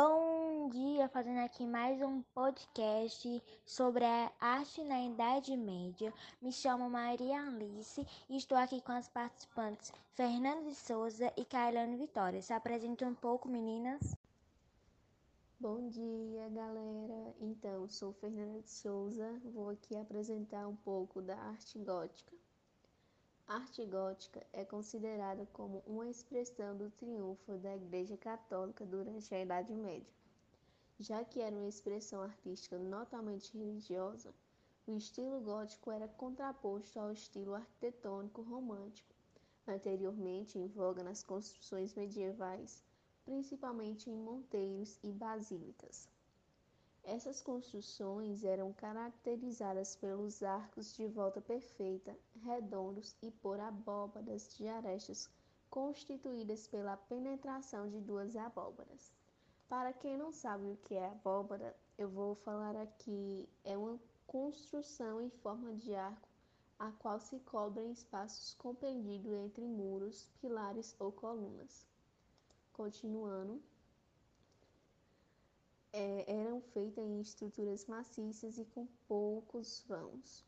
Bom dia, fazendo aqui mais um podcast sobre a arte na Idade Média. Me chamo Maria Alice e estou aqui com as participantes Fernanda de Souza e Kailane Vitória. Se apresentem um pouco, meninas. Bom dia, galera. Então, sou Fernanda de Souza, vou aqui apresentar um pouco da arte gótica. Arte gótica é considerada como uma expressão do triunfo da Igreja Católica durante a Idade Média. Já que era uma expressão artística notoriamente religiosa, o estilo gótico era contraposto ao estilo arquitetônico romântico, anteriormente em voga nas construções medievais, principalmente em monteiros e basílicas. Essas construções eram caracterizadas pelos arcos de volta perfeita, redondos e por abóbadas de arestas constituídas pela penetração de duas abóbadas. Para quem não sabe o que é abóbada, eu vou falar aqui é uma construção em forma de arco a qual se cobrem espaços compreendidos entre muros, pilares ou colunas. Continuando, é, eram feitas em estruturas maciças e com poucos vãos.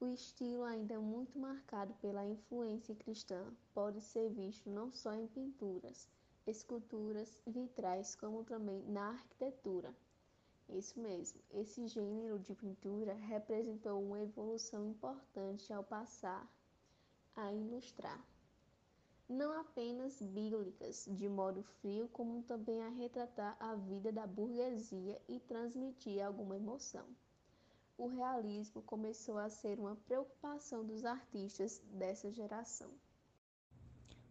O estilo, ainda muito marcado pela influência cristã, pode ser visto não só em pinturas, esculturas, vitrais, como também na arquitetura. Isso mesmo, esse gênero de pintura representou uma evolução importante ao passar a ilustrar não apenas bíblicas, de modo frio, como também a retratar a vida da burguesia e transmitir alguma emoção. O realismo começou a ser uma preocupação dos artistas dessa geração.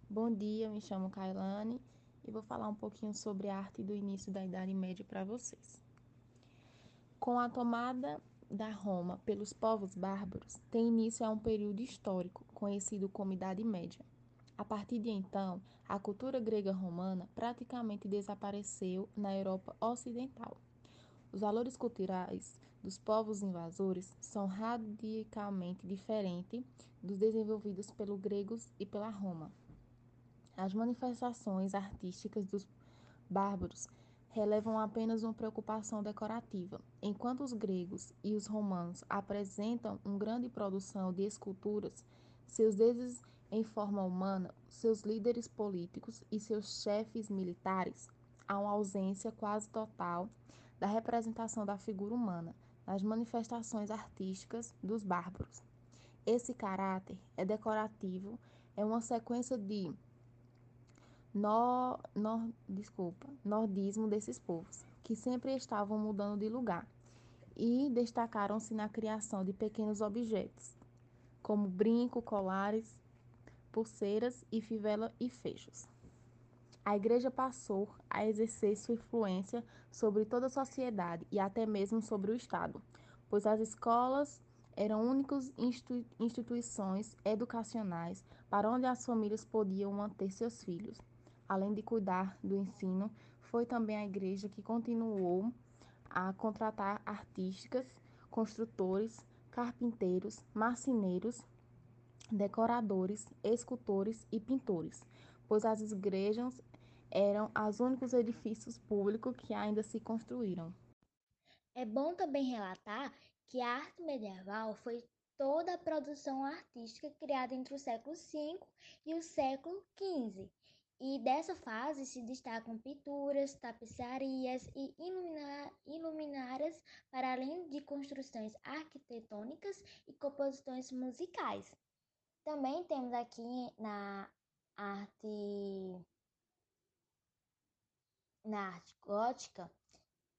Bom dia, me chamo Kailane e vou falar um pouquinho sobre a arte do início da Idade Média para vocês. Com a tomada da Roma pelos povos bárbaros, tem início a um período histórico conhecido como Idade Média a partir de então, a cultura grega romana praticamente desapareceu na Europa Ocidental. Os valores culturais dos povos invasores são radicalmente diferentes dos desenvolvidos pelos gregos e pela Roma. As manifestações artísticas dos bárbaros relevam apenas uma preocupação decorativa, enquanto os gregos e os romanos apresentam uma grande produção de esculturas, seus deuses em forma humana, seus líderes políticos e seus chefes militares, há uma ausência quase total da representação da figura humana nas manifestações artísticas dos bárbaros. Esse caráter é decorativo, é uma sequência de no, no, desculpa, nordismo desses povos, que sempre estavam mudando de lugar e destacaram-se na criação de pequenos objetos, como brinco, colares pulseiras e fivela e fechos. A igreja passou a exercer sua influência sobre toda a sociedade e até mesmo sobre o Estado, pois as escolas eram únicas institu instituições educacionais para onde as famílias podiam manter seus filhos. Além de cuidar do ensino, foi também a igreja que continuou a contratar artistas, construtores, carpinteiros, marceneiros decoradores, escultores e pintores, pois as igrejas eram os únicos edifícios públicos que ainda se construíram. É bom também relatar que a arte medieval foi toda a produção artística criada entre o século V e o século XV. E dessa fase se destacam pinturas, tapeçarias e iluminárias, para além de construções arquitetônicas e composições musicais. Também temos aqui na arte na arte gótica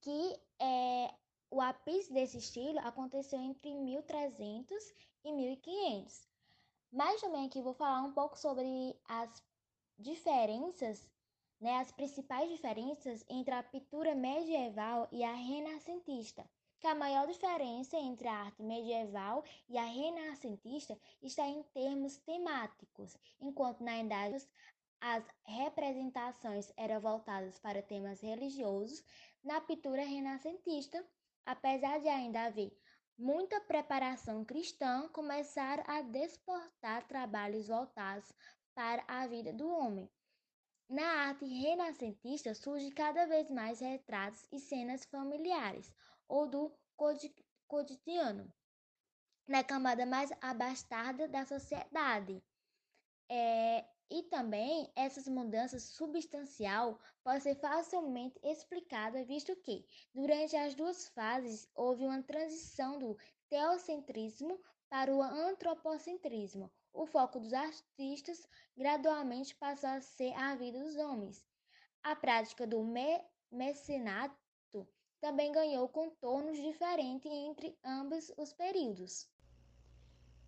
que é o ápice desse estilo aconteceu entre 1300 e 1500. Mas também aqui vou falar um pouco sobre as diferenças, né, as principais diferenças entre a pintura medieval e a renascentista que a maior diferença entre a arte medieval e a renascentista está em termos temáticos, enquanto na Idade as representações eram voltadas para temas religiosos, na pintura renascentista, apesar de ainda haver muita preparação cristã, começaram a desportar trabalhos voltados para a vida do homem. Na arte renascentista surge cada vez mais retratos e cenas familiares ou do cotidiano, na camada mais abastada da sociedade. É, e também essas mudanças substancial podem ser facilmente explicadas, visto que, durante as duas fases, houve uma transição do teocentrismo para o antropocentrismo. O foco dos artistas gradualmente passou a ser a vida dos homens. A prática do me mecenato também ganhou contornos diferentes entre ambos os períodos.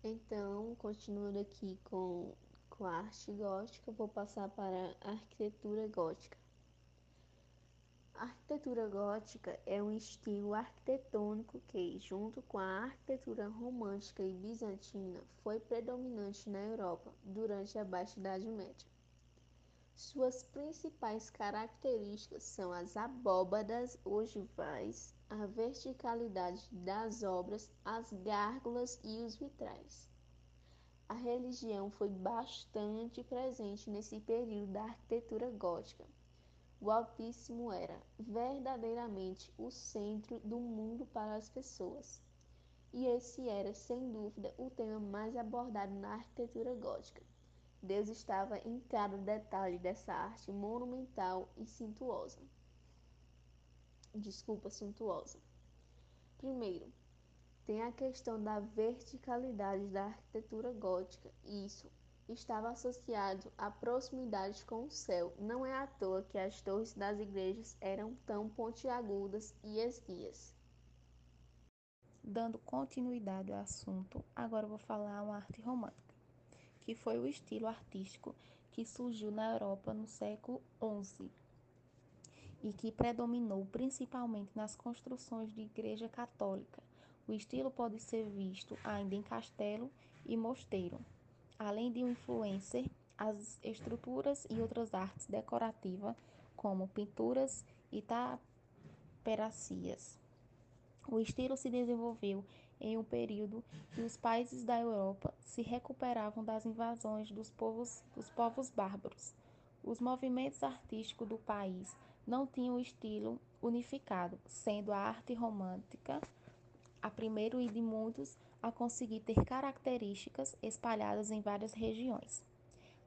Então, continuando aqui com com a arte gótica, vou passar para a arquitetura gótica. A arquitetura gótica é um estilo arquitetônico que, junto com a arquitetura romântica e bizantina, foi predominante na Europa durante a Baixa Idade Média. Suas principais características são as abóbadas ogivais, a verticalidade das obras, as gárgulas e os vitrais. A religião foi bastante presente nesse período da arquitetura gótica. O Altíssimo era verdadeiramente o centro do mundo para as pessoas. E esse era, sem dúvida, o tema mais abordado na arquitetura gótica. Deus estava em cada detalhe dessa arte monumental e suntuosa. Desculpa, suntuosa. Primeiro, tem a questão da verticalidade da arquitetura gótica. Isso estava associado à proximidade com o céu. Não é à toa que as torres das igrejas eram tão pontiagudas e esguias. Dando continuidade ao assunto, agora vou falar uma arte romântica, que foi o estilo artístico que surgiu na Europa no século XI e que predominou principalmente nas construções de igreja católica o estilo pode ser visto ainda em castelo e mosteiro, além de um influencer, as estruturas e outras artes decorativas, como pinturas e taperacias. O estilo se desenvolveu em um período que os países da Europa se recuperavam das invasões dos povos, dos povos bárbaros. Os movimentos artísticos do país não tinham estilo unificado, sendo a arte romântica a primeiro e de muitos a conseguir ter características espalhadas em várias regiões.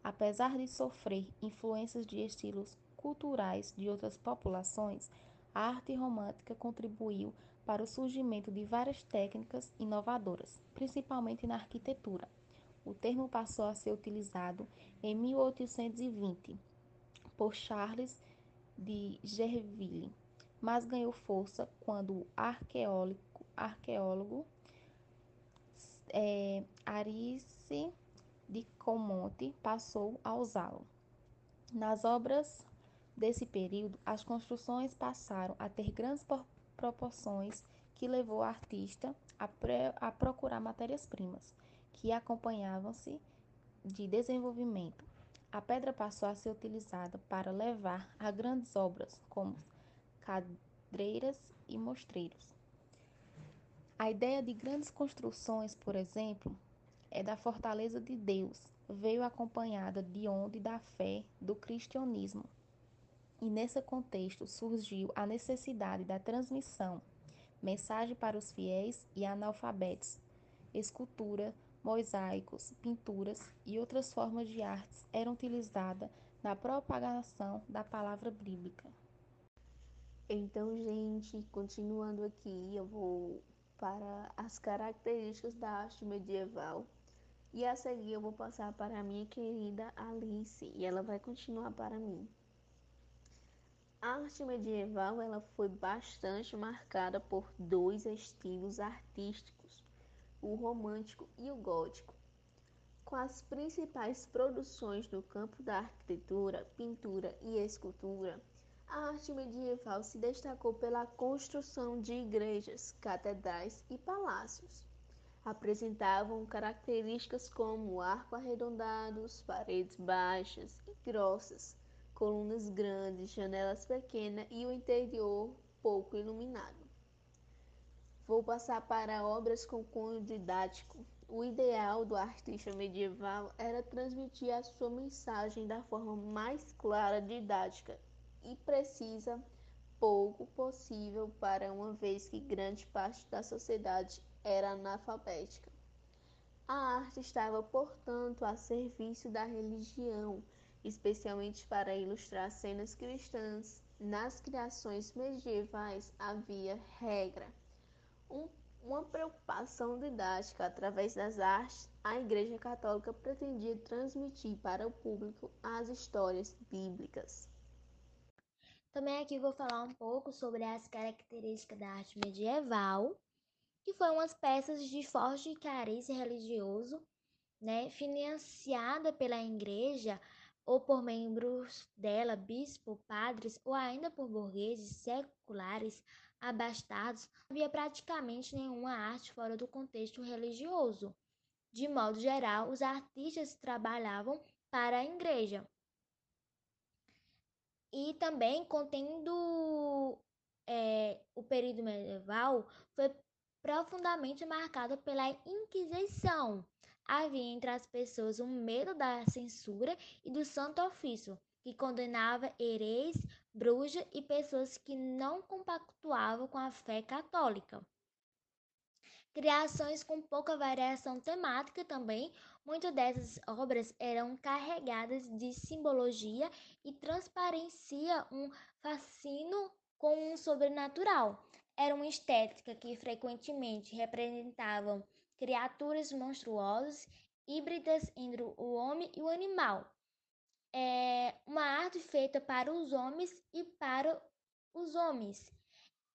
Apesar de sofrer influências de estilos culturais de outras populações, a arte romântica contribuiu para o surgimento de várias técnicas inovadoras, principalmente na arquitetura. O termo passou a ser utilizado em 1820 por Charles de Gerville, mas ganhou força quando o arqueólogo arqueólogo é, Arice de Comonte passou a usá-lo. Nas obras desse período, as construções passaram a ter grandes proporções que levou o artista a, a procurar matérias-primas que acompanhavam-se de desenvolvimento. A pedra passou a ser utilizada para levar a grandes obras como cadeiras e mostreiros. A ideia de grandes construções, por exemplo, é da fortaleza de Deus, veio acompanhada de onde da fé do cristianismo. E nesse contexto surgiu a necessidade da transmissão, mensagem para os fiéis e analfabetos. Escultura, mosaicos, pinturas e outras formas de artes eram utilizadas na propagação da palavra bíblica. Então, gente, continuando aqui, eu vou para as características da arte medieval. E a seguir eu vou passar para a minha querida Alice e ela vai continuar para mim. A arte medieval ela foi bastante marcada por dois estilos artísticos, o romântico e o gótico. Com as principais produções no campo da arquitetura, pintura e escultura, a arte medieval se destacou pela construção de igrejas, catedrais e palácios. Apresentavam características como arco arredondados, paredes baixas e grossas, colunas grandes, janelas pequenas e o interior pouco iluminado. Vou passar para obras com cunho didático. O ideal do artista medieval era transmitir a sua mensagem da forma mais clara, didática e precisa pouco possível para uma vez que grande parte da sociedade era analfabética. A arte estava, portanto, a serviço da religião, especialmente para ilustrar cenas cristãs. Nas criações medievais havia regra, um uma preocupação didática através das artes, a Igreja Católica pretendia transmitir para o público as histórias bíblicas. Também aqui vou falar um pouco sobre as características da arte medieval, que foi umas peças de forte cariz religioso, né, financiada pela igreja ou por membros dela, bispo, padres ou ainda por burgueses seculares abastados, não havia praticamente nenhuma arte fora do contexto religioso. De modo geral, os artistas trabalhavam para a igreja. E também, contendo é, o período medieval, foi profundamente marcado pela Inquisição, havia entre as pessoas um medo da censura e do santo ofício, que condenava hereis, bruxas e pessoas que não compactuavam com a fé católica. Criações com pouca variação temática também, muitas dessas obras eram carregadas de simbologia e transparecia um fascínio com o sobrenatural. Era uma estética que frequentemente representavam criaturas monstruosas, híbridas entre o homem e o animal. É uma arte feita para os homens e para os homens,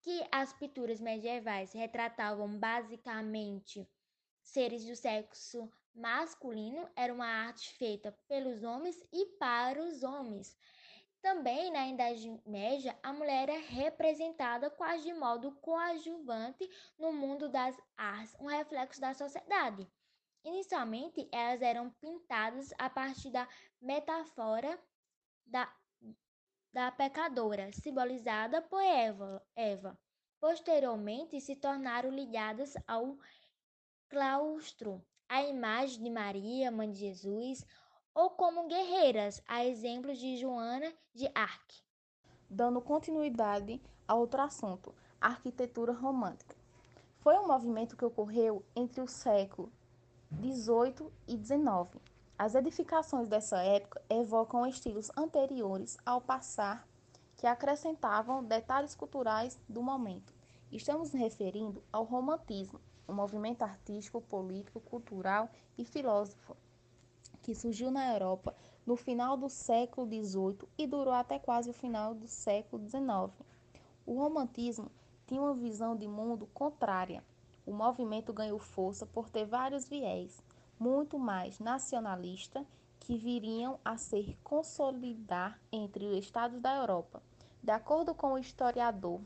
que as pinturas medievais retratavam basicamente seres do sexo masculino, era uma arte feita pelos homens e para os homens. Também na Idade Média, a mulher é representada quase de modo coadjuvante no mundo das artes, um reflexo da sociedade. Inicialmente, elas eram pintadas a partir da metáfora da, da pecadora, simbolizada por Eva. Eva. Posteriormente, se tornaram ligadas ao claustro, a imagem de Maria, mãe de Jesus, ou como guerreiras, a exemplo de Joana de Arc. Dando continuidade a outro assunto, a arquitetura romântica. Foi um movimento que ocorreu entre o século XVIII e XIX. As edificações dessa época evocam estilos anteriores ao passar que acrescentavam detalhes culturais do momento. Estamos referindo ao romantismo, um movimento artístico, político, cultural e filosófico que surgiu na Europa no final do século XVIII e durou até quase o final do século XIX. O romantismo tinha uma visão de mundo contrária. O movimento ganhou força por ter vários viés, muito mais nacionalista, que viriam a ser consolidar entre os estados da Europa. De acordo com o historiador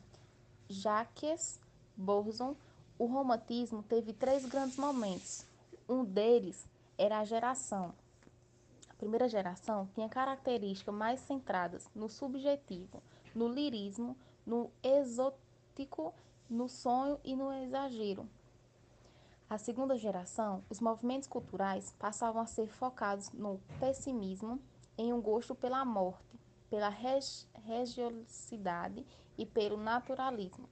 Jacques Bourson, o romantismo teve três grandes momentos. Um deles era a geração primeira geração tinha características mais centradas no subjetivo, no lirismo, no exótico, no sonho e no exagero. A segunda geração, os movimentos culturais passavam a ser focados no pessimismo, em um gosto pela morte, pela religiosidade e pelo naturalismo.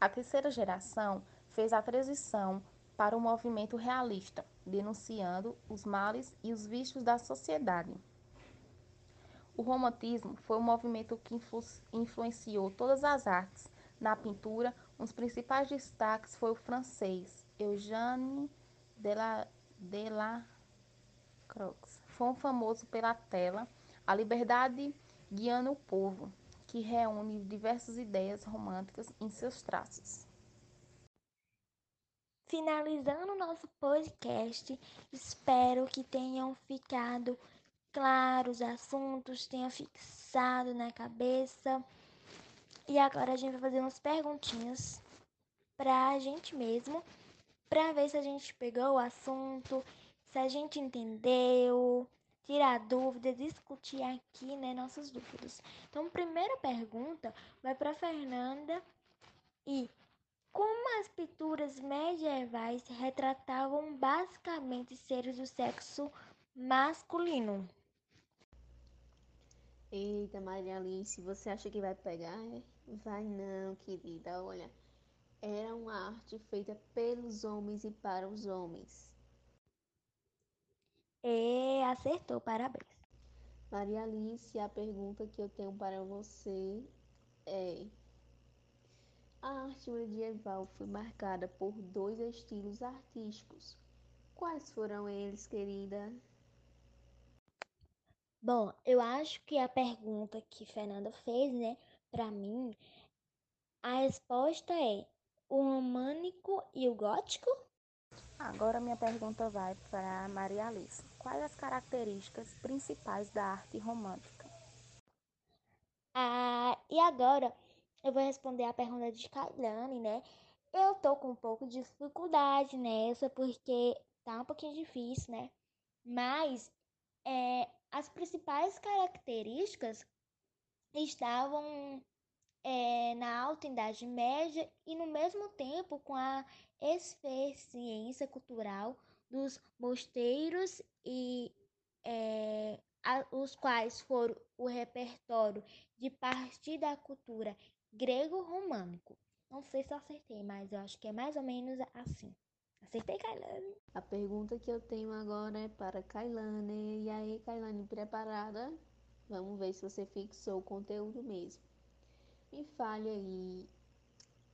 A terceira geração fez a transição para o movimento realista, denunciando os males e os vícios da sociedade. O romantismo foi um movimento que influ influenciou todas as artes. Na pintura, um dos principais destaques foi o francês Eugène Delacroix. Foi um famoso pela tela A Liberdade Guiando o Povo, que reúne diversas ideias românticas em seus traços. Finalizando o nosso podcast, espero que tenham ficado claros os assuntos, tenham fixado na cabeça. E agora a gente vai fazer umas perguntinhas pra gente mesmo, pra ver se a gente pegou o assunto, se a gente entendeu, tirar dúvidas, discutir aqui, né, nossas dúvidas. Então, primeira pergunta vai para Fernanda e Como as pinturas medievais retratavam basicamente seres do sexo masculino. Eita, Maria Alice, você acha que vai pegar? É? Vai não, querida. Olha, era uma arte feita pelos homens e para os homens. E acertou, parabéns. Maria Alice, a pergunta que eu tenho para você é: a arte medieval foi marcada por dois estilos artísticos. Quais foram eles, querida? Bom, eu acho que a pergunta que Fernanda fez, né, para mim, a resposta é o românico e o gótico? Agora minha pergunta vai para Maria Alice. Quais as características principais da arte romântica? Ah, e agora eu vou responder a pergunta de Kailane, né? Eu tô com um pouco de dificuldade nessa porque tá um pouquinho difícil, né? Mas é, as principais características estavam é, na Alta Idade Média e, no mesmo tempo, com a eficiência cultural dos mosteiros e é, a, os quais foram o repertório de parte da cultura grego-românico. Não sei se eu acertei, mas eu acho que é mais ou menos assim. Acertei, Kailane. A pergunta que eu tenho agora é para Kailane. E aí, Kailane, preparada? Vamos ver se você fixou o conteúdo mesmo. Me fale aí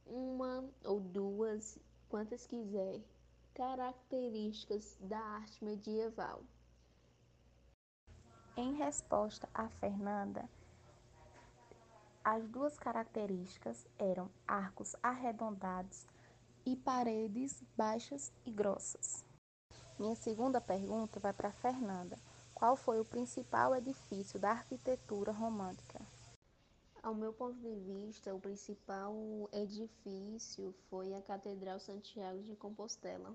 uma ou duas, quantas quiser, características da arte medieval. Em resposta a Fernanda, as duas características eram arcos arredondados e paredes baixas e grossas. Minha segunda pergunta vai para Fernanda. Qual foi o principal edifício da arquitetura romântica? Ao meu ponto de vista, o principal edifício foi a Catedral Santiago de Compostela.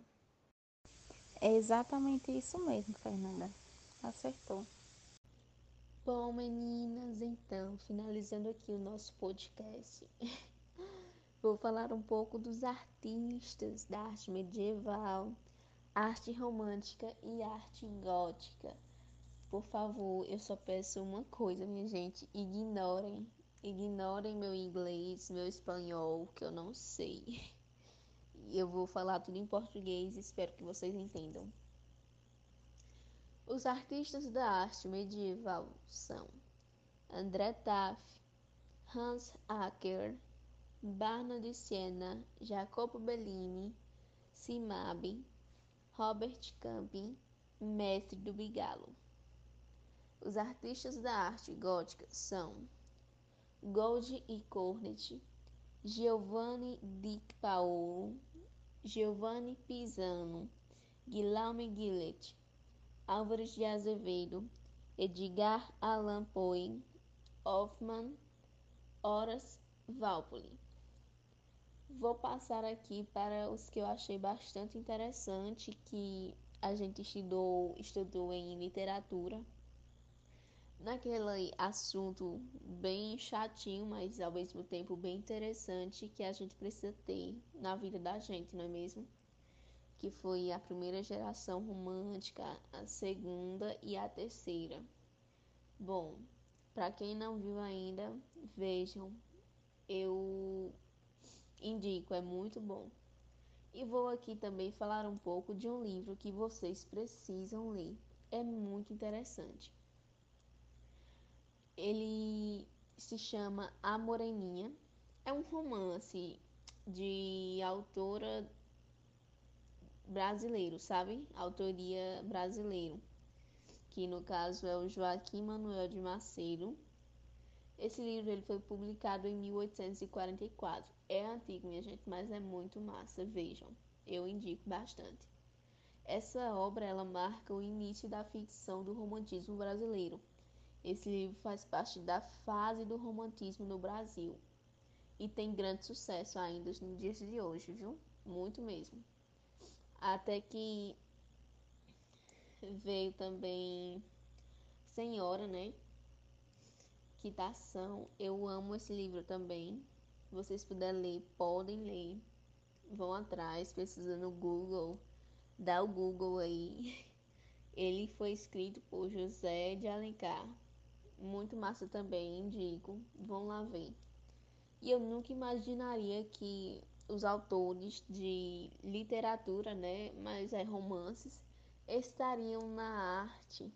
É exatamente isso mesmo, Fernanda. Acertou. Bom, meninas, então, finalizando aqui o nosso podcast. Vou falar um pouco dos artistas da arte medieval, arte romântica e arte gótica. Por favor, eu só peço uma coisa, minha gente: ignorem, ignorem meu inglês, meu espanhol, que eu não sei. Eu vou falar tudo em português, espero que vocês entendam. Os artistas da arte medieval são André Taff, Hans Acker, Barno de Siena, Jacopo Bellini, Simabe, Robert Camping, mestre do Bigalo. Os artistas da arte gótica são Gold e Cornet, Giovanni Di Paolo, Giovanni Pisano, Guilherme Gillet, Álvares de Azevedo, Edgar Allan Poe, Hoffman, Horace Walpole. Vou passar aqui para os que eu achei bastante interessante que a gente estudou, estudou em literatura. Naquele assunto bem chatinho, mas ao mesmo tempo bem interessante que a gente precisa ter na vida da gente, não é mesmo? Que foi a primeira geração romântica, a segunda e a terceira. Bom, para quem não viu ainda, vejam. Eu indico, é muito bom. E vou aqui também falar um pouco de um livro que vocês precisam ler. É muito interessante. Ele se chama A Moreninha. É um romance de autora brasileiro, sabe? Autoria brasileiro. Que no caso é o Joaquim Manuel de Macedo. Esse livro ele foi publicado em 1844. É antigo, minha gente, mas é muito massa. Vejam, eu indico bastante. Essa obra ela marca o início da ficção do romantismo brasileiro. Esse livro faz parte da fase do romantismo no Brasil e tem grande sucesso ainda nos dias de hoje, viu? Muito mesmo. Até que veio também Senhora, né? Quitação. Eu amo esse livro também. Vocês puderem ler, podem ler. vão atrás, pesquisa no Google, dá o Google aí. Ele foi escrito por José de Alencar. Muito massa também, indico. Vão lá ver. E eu nunca imaginaria que os autores de literatura, né, mas é romances, estariam na arte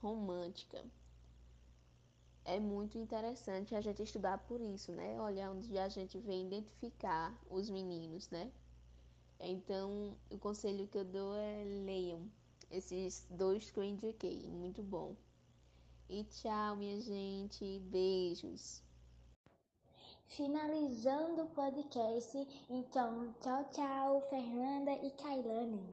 romântica. É muito interessante a gente estudar por isso, né? Olhar onde a gente vem identificar os meninos, né? Então, o conselho que eu dou é leiam esses dois que eu indiquei, muito bom. E tchau, minha gente, beijos. Finalizando o podcast, então, tchau, tchau, Fernanda e Kailane.